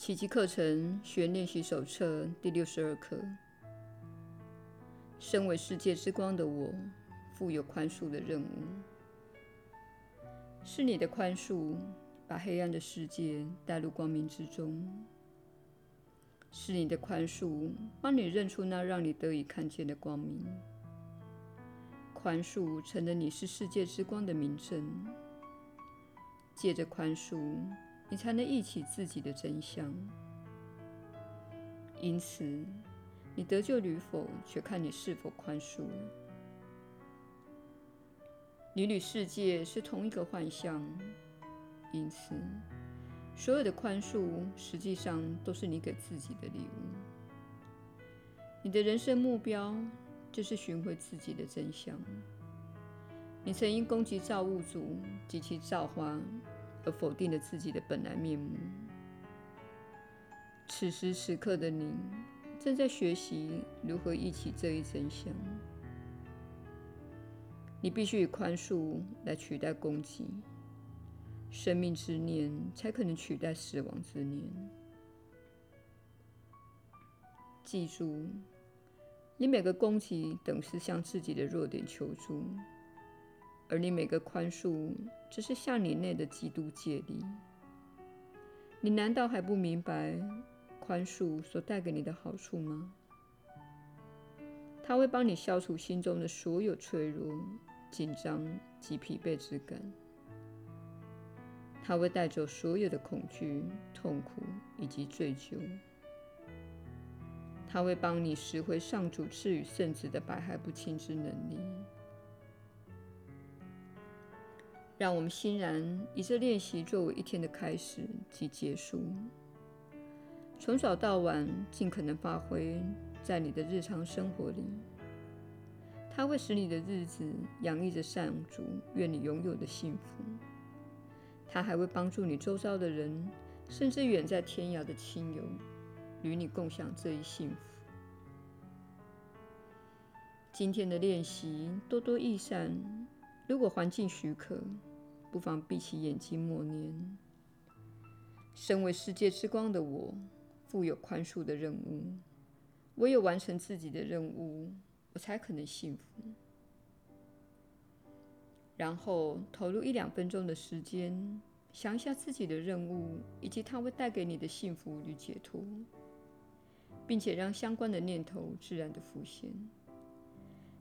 奇迹课程学练习手册第六十二课。身为世界之光的我，负有宽恕的任务。是你的宽恕，把黑暗的世界带入光明之中。是你的宽恕，帮你认出那让你得以看见的光明。宽恕成了你是世界之光的明证。借着宽恕，你才能忆起自己的真相。因此，你得救与否，却看你是否宽恕。你与世界是同一个幻象，因此，所有的宽恕实际上都是你给自己的礼物。你的人生目标就是寻回自己的真相。你曾因攻击造物主及其造化而否定了自己的本来面目。此时此刻的你正在学习如何忆起这一真相。你必须以宽恕来取代攻击。生命之念才可能取代死亡之念。记住，你每个攻击等是向自己的弱点求助，而你每个宽恕只是向你内的基督借力。你难道还不明白宽恕所带给你的好处吗？它会帮你消除心中的所有脆弱、紧张及疲惫之感。它会带走所有的恐惧、痛苦以及罪疚。它会帮你拾回上主赐予圣子的百害不侵之能力。让我们欣然以这练习作为一天的开始及结束，从早到晚尽可能发挥在你的日常生活里。它会使你的日子洋溢着上足愿你拥有的幸福。它还会帮助你周遭的人，甚至远在天涯的亲友，与你共享这一幸福。今天的练习多多益善，如果环境许可，不妨闭起眼睛默念：身为世界之光的我，负有宽恕的任务。唯有完成自己的任务，我才可能幸福。然后投入一两分钟的时间，想一下自己的任务以及它会带给你的幸福与解脱，并且让相关的念头自然的浮现。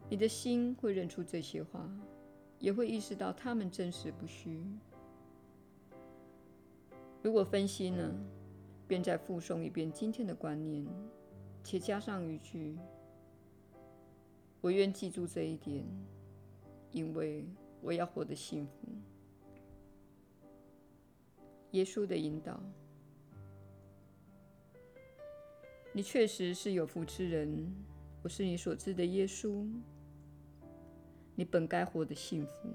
你的心会认出这些话，也会意识到他们真实不虚。如果分心了，便再复诵一遍今天的观念，且加上一句：“我愿记住这一点，因为。”我要活得幸福。耶稣的引导，你确实是有福之人。我是你所知的耶稣。你本该活得幸福。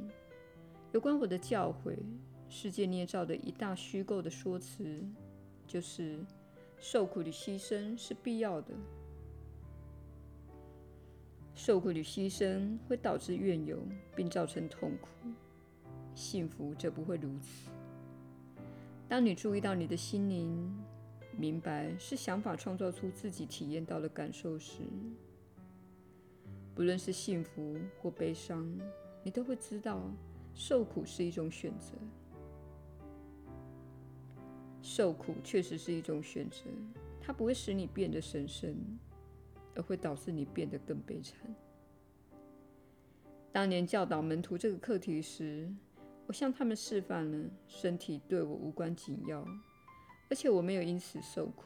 有关我的教诲，世界捏造的一大虚构的说辞，就是受苦与牺牲是必要的。受苦与牺牲会导致怨尤，并造成痛苦；幸福则不会如此。当你注意到你的心灵，明白是想法创造出自己体验到的感受时，不论是幸福或悲伤，你都会知道受苦是一种选择。受苦确实是一种选择，它不会使你变得神圣。而会导致你变得更悲惨。当年教导门徒这个课题时，我向他们示范了身体对我无关紧要，而且我没有因此受苦。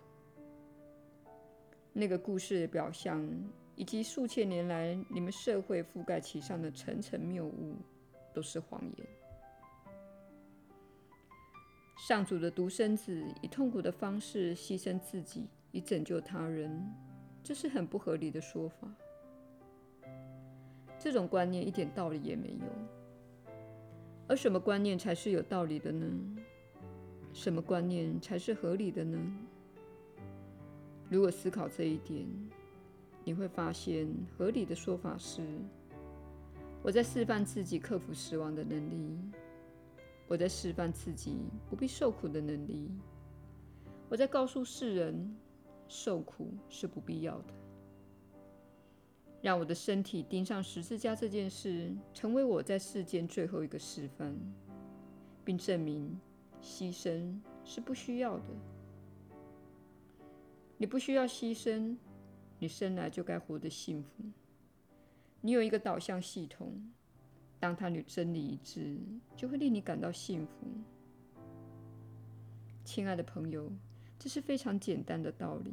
那个故事的表象，以及数千年来你们社会覆盖其上的层层谬误，都是谎言。上主的独生子以痛苦的方式牺牲自己，以拯救他人。这是很不合理的说法。这种观念一点道理也没有。而什么观念才是有道理的呢？什么观念才是合理的呢？如果思考这一点，你会发现，合理的说法是：我在示范自己克服死亡的能力；我在示范自己不必受苦的能力；我在告诉世人，受苦是不必要的。让我的身体钉上十字架这件事，成为我在世间最后一个示范，并证明牺牲是不需要的。你不需要牺牲，你生来就该活得幸福。你有一个导向系统，当它与真理一致，就会令你感到幸福。亲爱的朋友，这是非常简单的道理。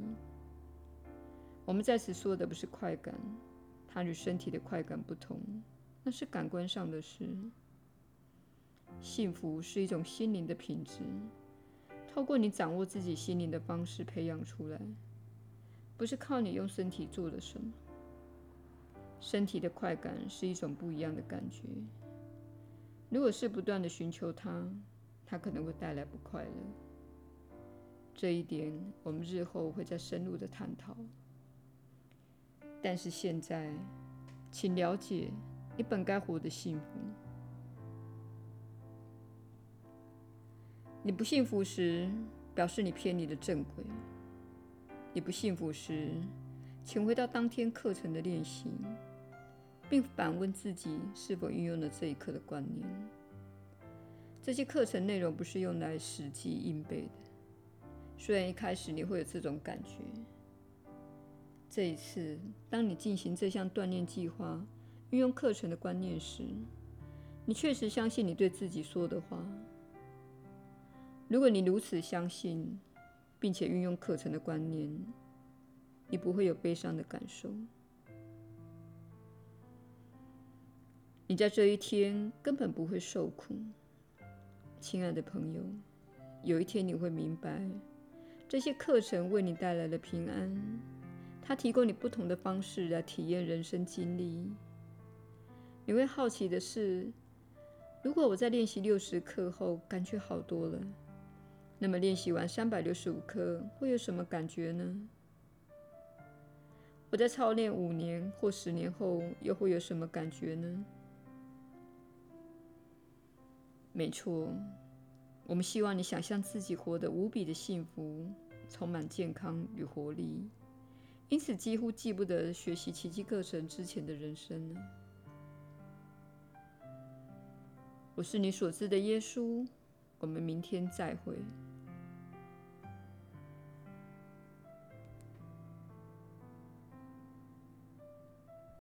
我们在此说的不是快感，它与身体的快感不同，那是感官上的事。幸福是一种心灵的品质。透过你掌握自己心灵的方式培养出来，不是靠你用身体做了什么。身体的快感是一种不一样的感觉。如果是不断地寻求它，它可能会带来不快乐。这一点我们日后会再深入的探讨。但是现在，请了解，你本该活得幸福。你不幸福时，表示你偏离了正轨。你不幸福时，请回到当天课程的练习，并反问自己是否运用了这一课的观念。这些课程内容不是用来死记硬背的，虽然一开始你会有这种感觉。这一次，当你进行这项锻炼计划，运用课程的观念时，你确实相信你对自己说的话。如果你如此相信，并且运用课程的观念，你不会有悲伤的感受。你在这一天根本不会受苦，亲爱的朋友。有一天你会明白，这些课程为你带来了平安。它提供你不同的方式来体验人生经历。你会好奇的是，如果我在练习六十课后感觉好多了，那么练习完三百六十五课会有什么感觉呢？我在操练五年或十年后又会有什么感觉呢？没错，我们希望你想象自己活得无比的幸福，充满健康与活力，因此几乎记不得学习奇迹课程之前的人生了。我是你所知的耶稣，我们明天再会。